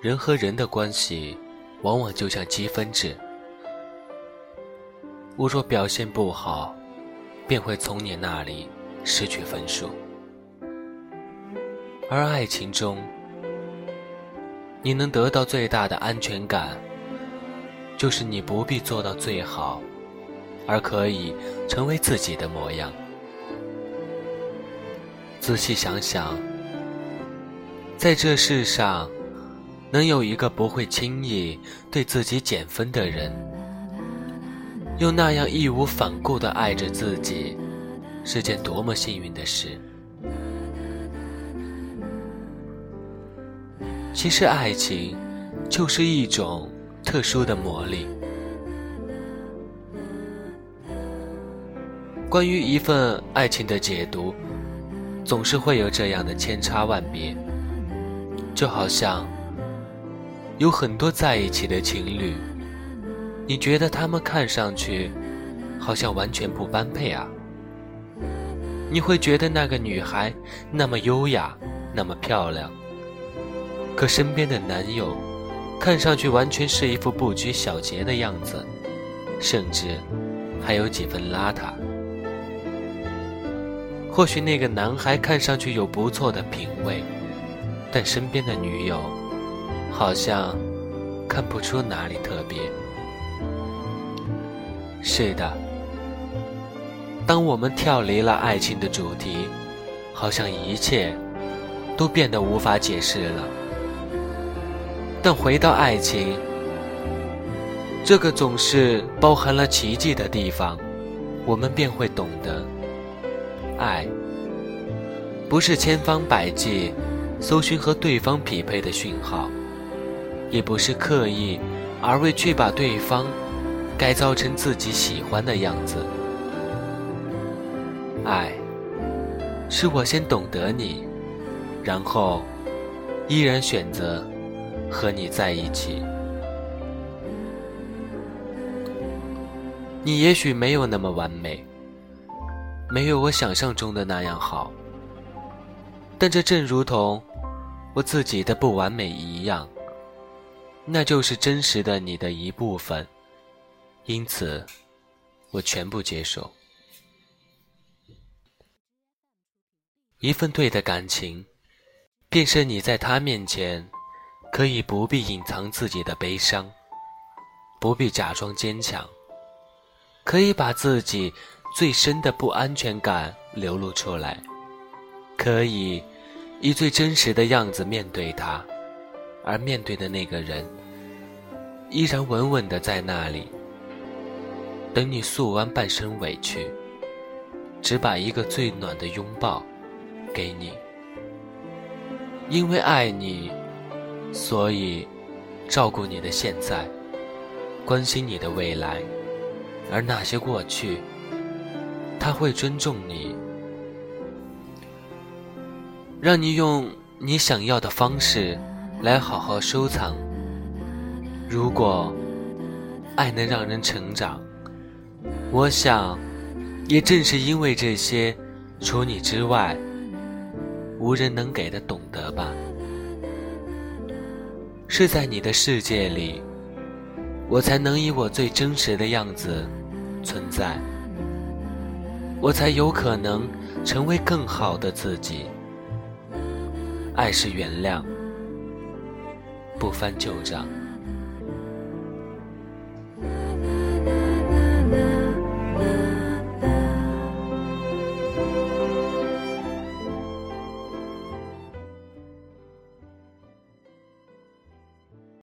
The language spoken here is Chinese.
人和人的关系，往往就像积分制。我若表现不好，便会从你那里失去分数。而爱情中，你能得到最大的安全感，就是你不必做到最好，而可以成为自己的模样。仔细想想，在这世上，能有一个不会轻易对自己减分的人，又那样义无反顾地爱着自己，是件多么幸运的事。其实，爱情就是一种特殊的魔力。关于一份爱情的解读。总是会有这样的千差万别，就好像有很多在一起的情侣，你觉得他们看上去好像完全不般配啊？你会觉得那个女孩那么优雅，那么漂亮，可身边的男友看上去完全是一副不拘小节的样子，甚至还有几分邋遢。或许那个男孩看上去有不错的品味，但身边的女友好像看不出哪里特别。是的，当我们跳离了爱情的主题，好像一切都变得无法解释了。但回到爱情这个总是包含了奇迹的地方，我们便会懂得。爱，不是千方百计搜寻和对方匹配的讯号，也不是刻意而为去把对方改造成自己喜欢的样子。爱，是我先懂得你，然后依然选择和你在一起。你也许没有那么完美。没有我想象中的那样好，但这正如同我自己的不完美一样，那就是真实的你的一部分，因此我全部接受。一份对的感情，便是你在他面前可以不必隐藏自己的悲伤，不必假装坚强，可以把自己。最深的不安全感流露出来，可以以最真实的样子面对他，而面对的那个人依然稳稳的在那里，等你诉完半生委屈，只把一个最暖的拥抱给你。因为爱你，所以照顾你的现在，关心你的未来，而那些过去。他会尊重你，让你用你想要的方式来好好收藏。如果爱能让人成长，我想，也正是因为这些，除你之外，无人能给的懂得吧。是在你的世界里，我才能以我最真实的样子存在。我才有可能成为更好的自己。爱是原谅，不翻旧账。